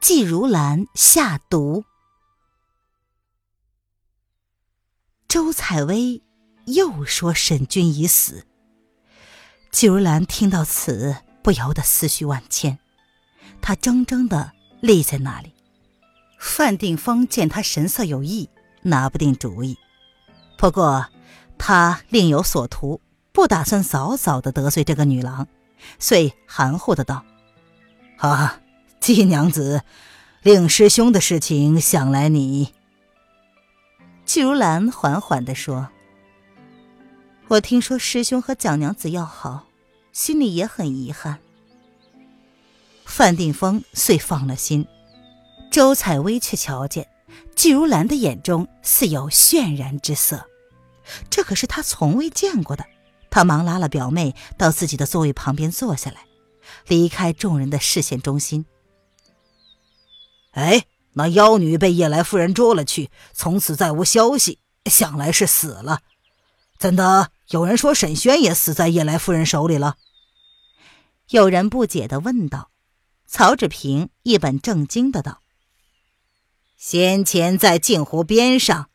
季如兰下毒，周采薇又说沈君已死。季如兰听到此，不由得思绪万千。他怔怔的立在那里。范定峰见他神色有异，拿不定主意。不过他另有所图，不打算早早的得罪这个女郎，遂含糊的道：“好啊。”季娘子，令师兄的事情，想来你。季如兰缓缓地说：“我听说师兄和蒋娘子要好，心里也很遗憾。”范定峰遂放了心，周采薇却瞧见季如兰的眼中似有泫然之色，这可是他从未见过的。他忙拉了表妹到自己的座位旁边坐下来，离开众人的视线中心。哎，那妖女被叶来夫人捉了去，从此再无消息，想来是死了。怎的？有人说沈轩也死在叶来夫人手里了？有人不解的问道。曹志平一本正经的道：“先前在镜湖边上，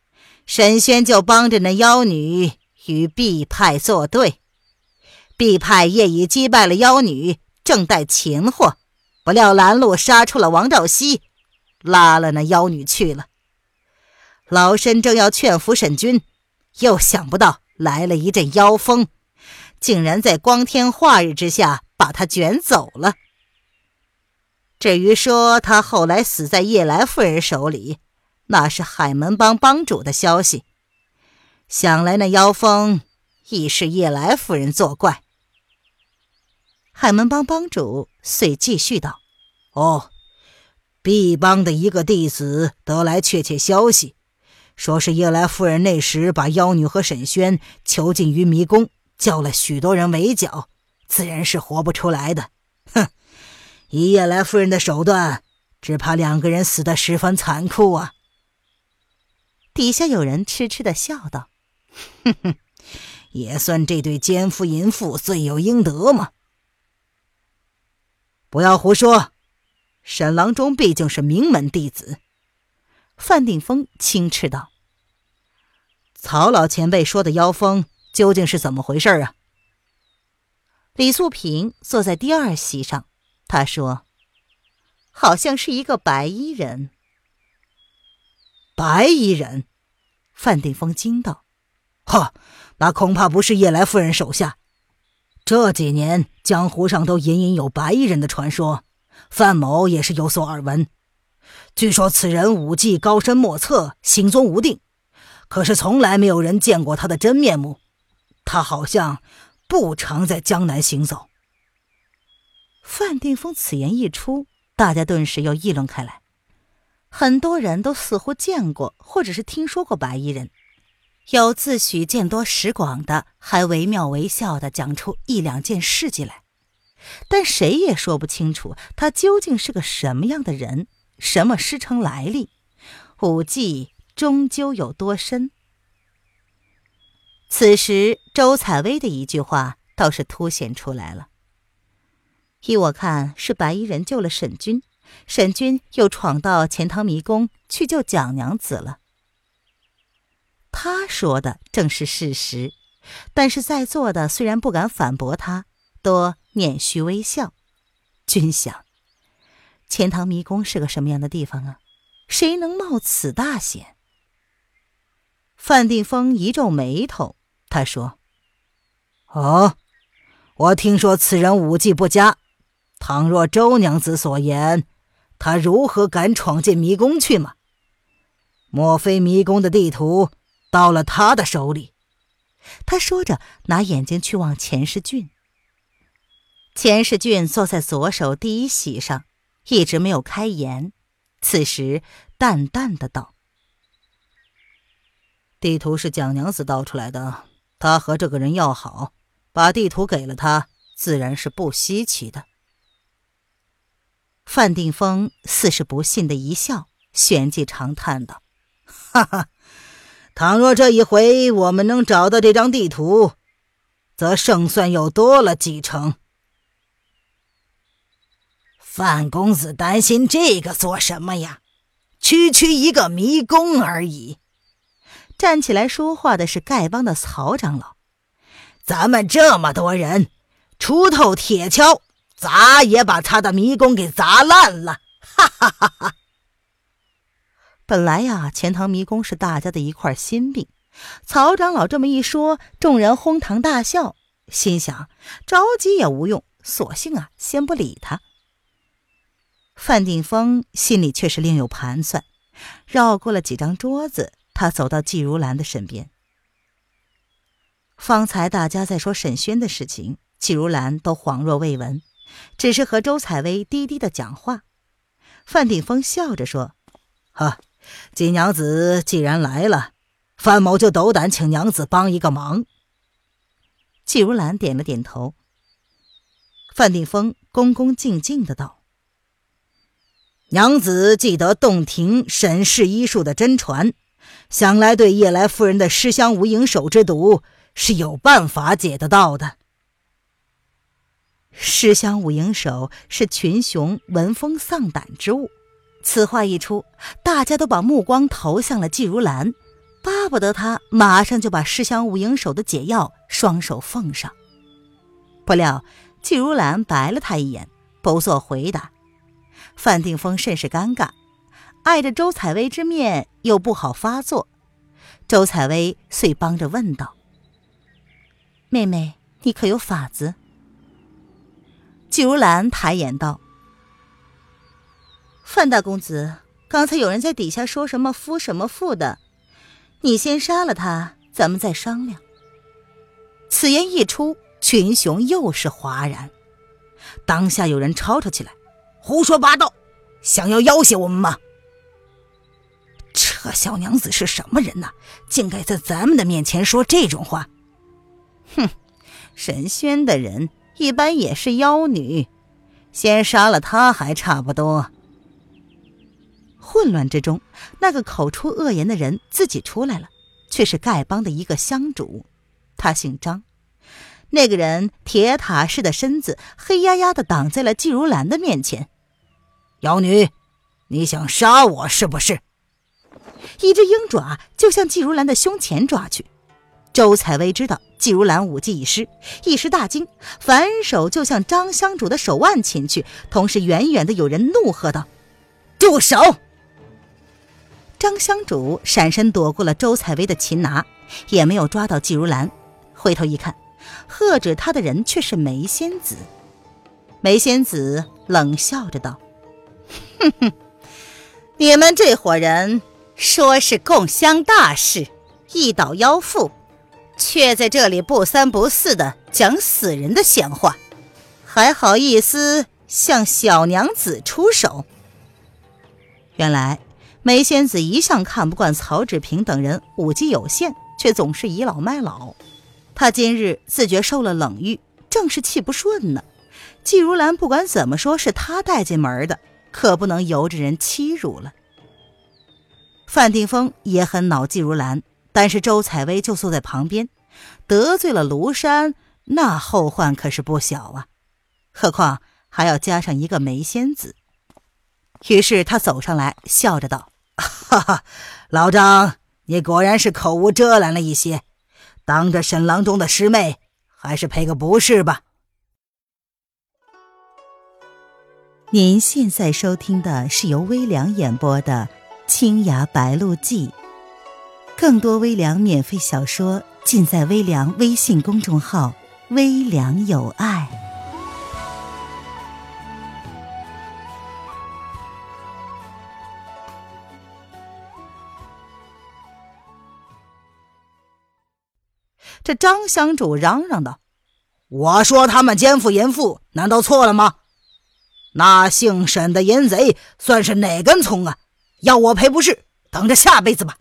沈轩就帮着那妖女与毕派作对，毕派夜已击败了妖女，正待擒获，不料拦路杀出了王兆熙。”拉了那妖女去了。老身正要劝服沈君，又想不到来了一阵妖风，竟然在光天化日之下把他卷走了。至于说他后来死在叶来夫人手里，那是海门帮帮主的消息。想来那妖风亦是叶来夫人作怪。海门帮帮主遂继续道：“哦。”毕帮的一个弟子得来确切消息，说是夜来夫人那时把妖女和沈轩囚禁于迷宫，叫了许多人围剿，自然是活不出来的。哼，以夜来夫人的手段，只怕两个人死得十分残酷啊！底下有人痴痴的笑道：“哼哼，也算这对奸夫淫妇罪有应得嘛。”不要胡说。沈郎中毕竟是名门弟子，范定峰轻斥道：“曹老前辈说的妖风究竟是怎么回事啊？”李素平坐在第二席上，他说：“好像是一个白衣人。”白衣人，范定峰惊道：“哈，那恐怕不是叶来夫人手下。这几年江湖上都隐隐有白衣人的传说。”范某也是有所耳闻，据说此人武技高深莫测，行踪无定，可是从来没有人见过他的真面目。他好像不常在江南行走。范定峰此言一出，大家顿时又议论开来，很多人都似乎见过或者是听说过白衣人，有自诩见多识广的，还惟妙惟肖的讲出一两件事迹来。但谁也说不清楚他究竟是个什么样的人，什么师承来历，武技终究有多深。此时，周采薇的一句话倒是凸显出来了。依我看，是白衣人救了沈君，沈君又闯到钱塘迷宫去救蒋娘子了。他说的正是事实，但是在座的虽然不敢反驳他。多捻须微笑，君想，钱塘迷宫是个什么样的地方啊？谁能冒此大险？范定峰一皱眉头，他说：“哦，我听说此人武技不佳。倘若周娘子所言，他如何敢闯进迷宫去嘛？莫非迷宫的地图到了他的手里？”他说着，拿眼睛去望钱世俊。钱世俊坐在左手第一席上，一直没有开言。此时淡淡的道：“地图是蒋娘子盗出来的，她和这个人要好，把地图给了他，自然是不稀奇的。”范定峰似是不信的一笑，旋即长叹道：“哈哈，倘若这一回我们能找到这张地图，则胜算又多了几成。”范公子担心这个做什么呀？区区一个迷宫而已。站起来说话的是丐帮的曹长老。咱们这么多人，锄头铁锹。砸也把他的迷宫给砸烂了！哈哈哈哈！本来呀，钱塘迷宫是大家的一块心病。曹长老这么一说，众人哄堂大笑，心想着急也无用，索性啊，先不理他。范定峰心里却是另有盘算，绕过了几张桌子，他走到季如兰的身边。方才大家在说沈轩的事情，季如兰都恍若未闻。只是和周采薇低低的讲话，范定峰笑着说：“呵，季娘子既然来了，范某就斗胆请娘子帮一个忙。”季如兰点了点头。范定峰恭恭敬敬的道：“娘子记得洞庭沈氏医术的真传，想来对夜来夫人的尸香无影手之毒是有办法解得到的。”尸香五影手是群雄闻风丧胆之物。此话一出，大家都把目光投向了季如兰，巴不得他马上就把尸香五影手的解药双手奉上。不料季如兰白了他一眼，不做回答。范定峰甚是尴尬，碍着周采薇之面又不好发作。周采薇遂帮着问道：“妹妹，你可有法子？”季如兰抬眼道：“范大公子，刚才有人在底下说什么夫什么妇的，你先杀了他，咱们再商量。”此言一出，群雄又是哗然。当下有人吵吵起来：“胡说八道，想要要挟我们吗？这小娘子是什么人呐？竟敢在咱们的面前说这种话！”哼，神轩的人。一般也是妖女，先杀了她还差不多。混乱之中，那个口出恶言的人自己出来了，却是丐帮的一个乡主，他姓张。那个人铁塔似的身子，黑压压的挡在了季如兰的面前。妖女，你想杀我是不是？一只鹰爪就向季如兰的胸前抓去。周采薇知道季如兰武技已失，一时大惊，反手就向张香主的手腕擒去。同时，远远的有人怒喝道：“住手！”张香主闪身躲过了周采薇的擒拿，也没有抓到季如兰。回头一看，喝止他的人却是梅仙子。梅仙子冷笑着道：“哼哼，你们这伙人说是共襄大事，一倒妖妇。”却在这里不三不四的讲死人的闲话，还好意思向小娘子出手？原来梅仙子一向看不惯曹志平等人武技有限，却总是倚老卖老。她今日自觉受了冷遇，正是气不顺呢。季如兰不管怎么说，是她带进门的，可不能由着人欺辱了。范定峰也很恼季如兰。但是周采薇就坐在旁边，得罪了庐山，那后患可是不小啊！何况还要加上一个梅仙子。于是他走上来，笑着道：“哈哈，老张，你果然是口无遮拦了一些。当着沈郎中的师妹，还是赔个不是吧。”您现在收听的是由微凉演播的《青崖白鹿记》。更多微凉免费小说尽在微凉微信公众号“微凉有爱”。这张乡主嚷嚷道：“我说他们奸夫淫妇，难道错了吗？那姓沈的淫贼算是哪根葱啊？要我赔不是，等着下辈子吧。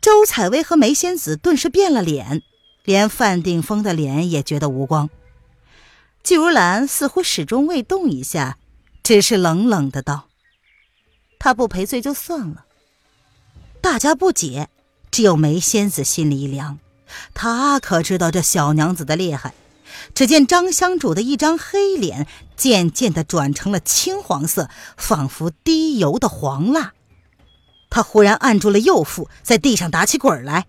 周采薇和梅仙子顿时变了脸，连范定峰的脸也觉得无光。季如兰似乎始终未动一下，只是冷冷的道：“他不赔罪就算了。”大家不解，只有梅仙子心里一凉，她可知道这小娘子的厉害。只见张香主的一张黑脸渐渐的转成了青黄色，仿佛滴油的黄蜡。他忽然按住了右腹，在地上打起滚来。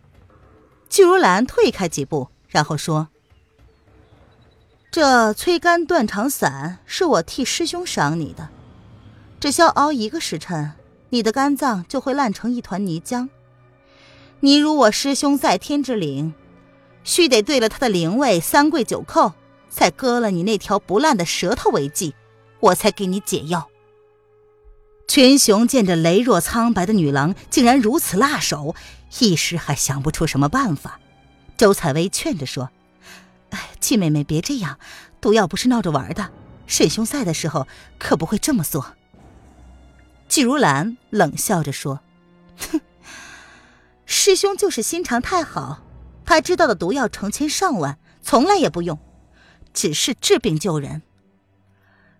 季如兰退开几步，然后说：“这催肝断肠散是我替师兄赏你的，只需要熬一个时辰，你的肝脏就会烂成一团泥浆。你如我师兄在天之灵。”须得对了他的灵位三跪九叩，再割了你那条不烂的舌头为祭，我才给你解药。群雄见着羸弱苍白的女郎竟然如此辣手，一时还想不出什么办法。周采薇劝着说：“哎，季妹妹别这样，毒药不是闹着玩的，沈兄在的时候可不会这么做。”季如兰冷笑着说：“哼，师兄就是心肠太好。”他知道的毒药成千上万，从来也不用，只是治病救人。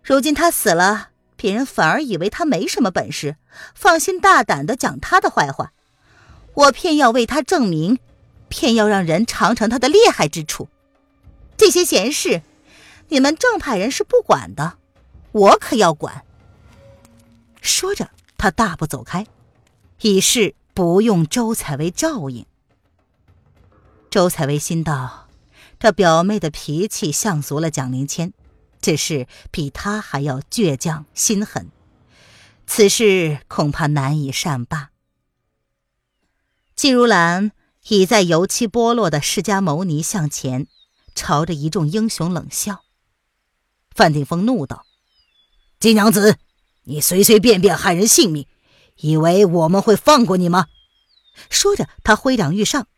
如今他死了，别人反而以为他没什么本事，放心大胆的讲他的坏话。我偏要为他证明，偏要让人尝尝他的厉害之处。这些闲事，你们正派人是不管的，我可要管。说着，他大步走开，以示不用周采薇照应。周采薇心道：“这表妹的脾气像足了蒋灵谦，只是比他还要倔强心狠，此事恐怕难以善罢。”季如兰倚在油漆剥落的释迦牟尼像前，朝着一众英雄冷笑。范定峰怒道：“季娘子，你随随便便害人性命，以为我们会放过你吗？”说着，他挥掌欲上。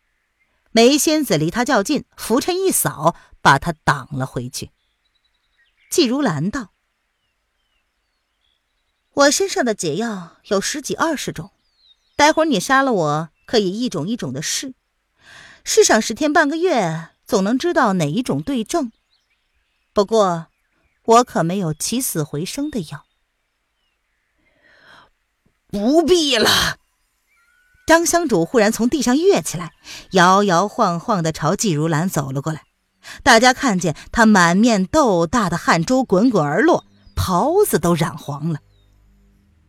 梅仙子离他较近，拂尘一扫，把他挡了回去。季如兰道：“我身上的解药有十几二十种，待会儿你杀了我，可以一种一种的试，试上十天半个月，总能知道哪一种对症。不过，我可没有起死回生的药。”不必了。张香主忽然从地上跃起来，摇摇晃晃地朝季如兰走了过来。大家看见他满面豆大的汗珠滚滚而落，袍子都染黄了。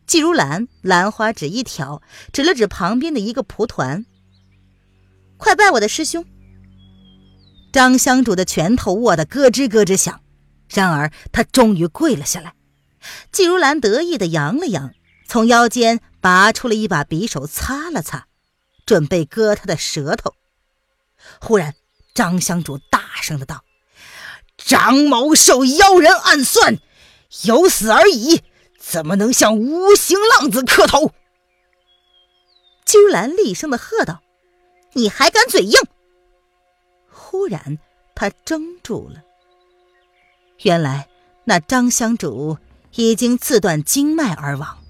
季如兰兰花指一挑，指了指旁边的一个蒲团：“快拜我的师兄。”张香主的拳头握得咯吱咯吱响，然而他终于跪了下来。季如兰得意地扬了扬。从腰间拔出了一把匕首，擦了擦，准备割他的舌头。忽然，张香主大声的道：“张某受妖人暗算，有死而已，怎么能向无形浪子磕头？”居然厉声的喝道：“你还敢嘴硬！”忽然，他怔住了。原来，那张香主已经自断经脉而亡。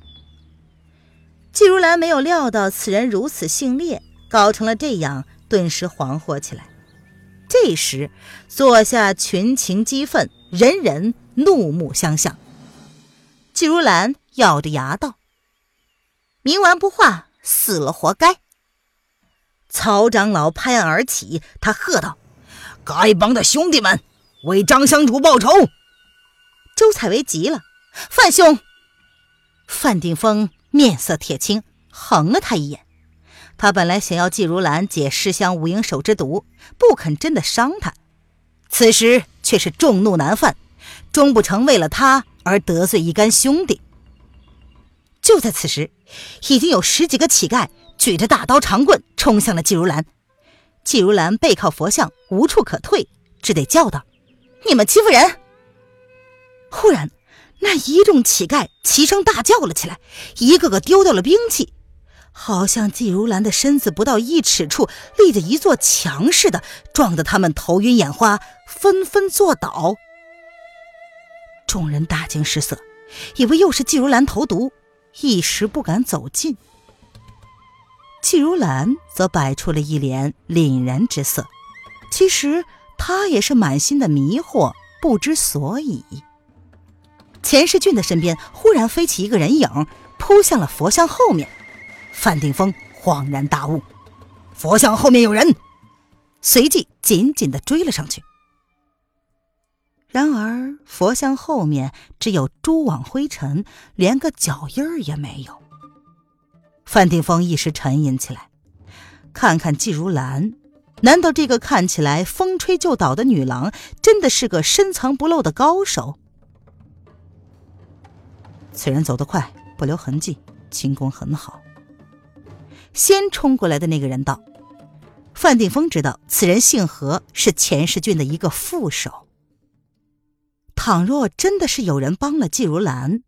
季如兰没有料到此人如此性烈，搞成了这样，顿时惶惑起来。这时，坐下群情激愤，人人怒目相向。季如兰咬着牙道：“冥顽不化，死了活该。”曹长老拍案而起，他喝道：“丐帮的兄弟们，为张香主报仇！”周采薇急了：“范兄！”范定峰。面色铁青，横了他一眼。他本来想要季如兰解尸香无影手之毒，不肯真的伤他，此时却是众怒难犯，终不成为了他而得罪一干兄弟。就在此时，已经有十几个乞丐举着大刀长棍冲向了季如兰。季如兰背靠佛像，无处可退，只得叫道：“你们欺负人！”忽然。那一众乞丐齐声大叫了起来，一个个丢掉了兵器，好像季如兰的身子不到一尺处立着一座墙似的，撞得他们头晕眼花，纷纷坐倒。众人大惊失色，以为又是季如兰投毒，一时不敢走近。季如兰则摆出了一脸凛然之色，其实她也是满心的迷惑，不知所以。钱世俊的身边忽然飞起一个人影，扑向了佛像后面。范定峰恍然大悟，佛像后面有人，随即紧紧的追了上去。然而佛像后面只有蛛网灰尘，连个脚印儿也没有。范定峰一时沉吟起来，看看季如兰，难道这个看起来风吹就倒的女郎，真的是个深藏不露的高手？此人走得快，不留痕迹，轻功很好。先冲过来的那个人道：“范定峰知道此人姓何，是钱世俊的一个副手。倘若真的是有人帮了季如兰，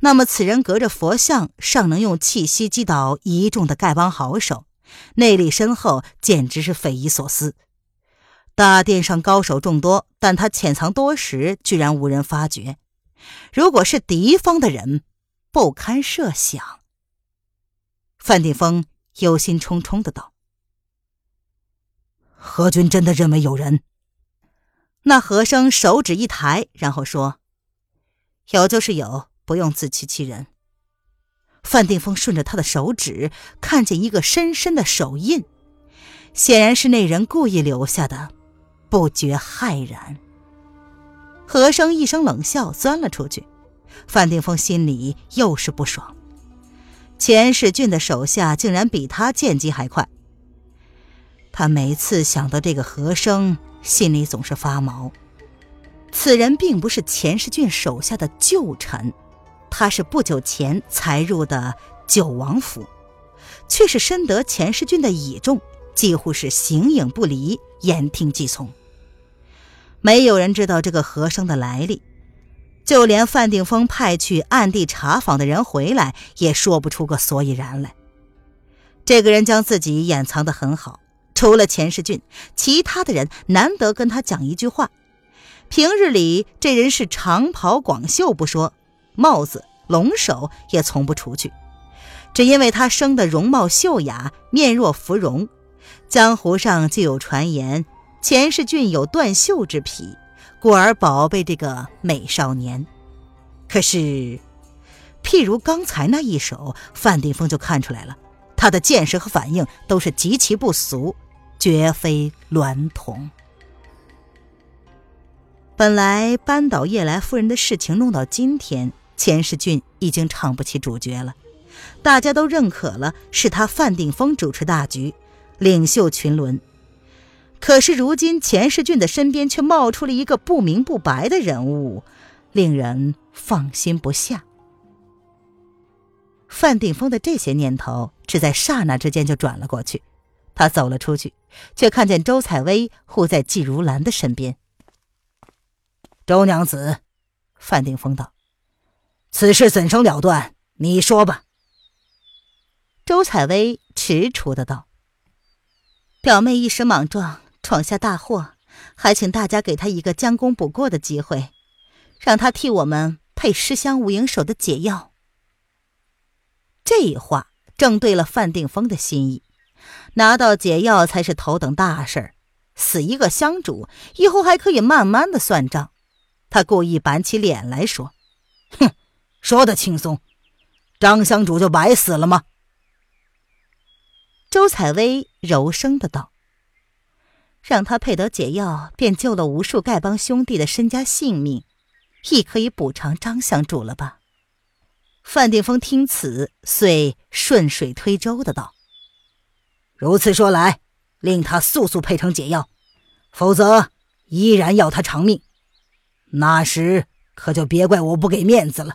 那么此人隔着佛像尚能用气息击倒一众的丐帮好手，内力深厚，简直是匪夷所思。大殿上高手众多，但他潜藏多时，居然无人发觉。如果是敌方的人，不堪设想。”范定峰。忧心忡忡的道：“何君真的认为有人？”那和生手指一抬，然后说：“有就是有，不用自欺欺人。”范定峰顺着他的手指，看见一个深深的手印，显然是那人故意留下的，不觉骇然。和生一声冷笑，钻了出去。范定峰心里又是不爽。钱世俊的手下竟然比他剑击还快。他每次想到这个和生，心里总是发毛。此人并不是钱世俊手下的旧臣，他是不久前才入的九王府，却是深得钱世俊的倚重，几乎是形影不离，言听计从。没有人知道这个和生的来历。就连范定峰派去暗地查访的人回来，也说不出个所以然来。这个人将自己掩藏得很好，除了钱世俊，其他的人难得跟他讲一句话。平日里，这人是长袍广袖不说，帽子、龙首也从不除去，只因为他生的容貌秀雅，面若芙蓉。江湖上就有传言，钱世俊有断袖之癖。故而宝贝这个美少年，可是，譬如刚才那一手，范定峰就看出来了，他的见识和反应都是极其不俗，绝非娈童。本来扳倒叶来夫人的事情弄到今天，钱世俊已经唱不起主角了，大家都认可了是他范定峰主持大局，领袖群伦。可是如今钱世俊的身边却冒出了一个不明不白的人物，令人放心不下。范定峰的这些念头只在刹那之间就转了过去，他走了出去，却看见周采薇护在季如兰的身边。周娘子，范定峰道：“此事怎生了断？你说吧。”周采薇踟蹰的道：“表妹一时莽撞。”闯下大祸，还请大家给他一个将功补过的机会，让他替我们配尸香无影手的解药。这话正对了范定峰的心意，拿到解药才是头等大事儿，死一个香主，以后还可以慢慢的算账。他故意板起脸来说：“哼，说的轻松，张香主就白死了吗？”周采薇柔声的道。让他配得解药，便救了无数丐帮兄弟的身家性命，亦可以补偿张香主了吧？范定峰听此，遂顺水推舟的道：“如此说来，令他速速配成解药，否则依然要他偿命。那时可就别怪我不给面子了。”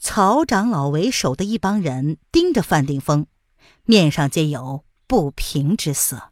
曹长老为首的一帮人盯着范定峰，面上皆有不平之色。